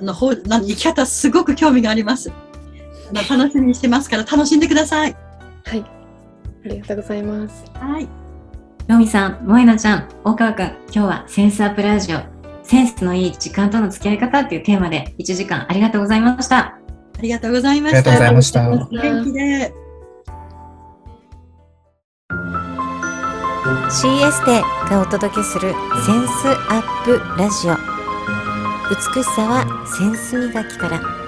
あの、なん生き方、すごく興味があります。あの楽しみにしてますから、楽しんでください。はい。ありがとうございます。はい。ロミさん、萌なちゃん、大川くん、今日はセンスアップラジオ、センスのいい時間との付き合い方っていうテーマで1時間ありがとうございました。ありがとうございました。ありがとうございました。元気で。CS でがお届けするセンスアップラジオ美しさはセンス磨きから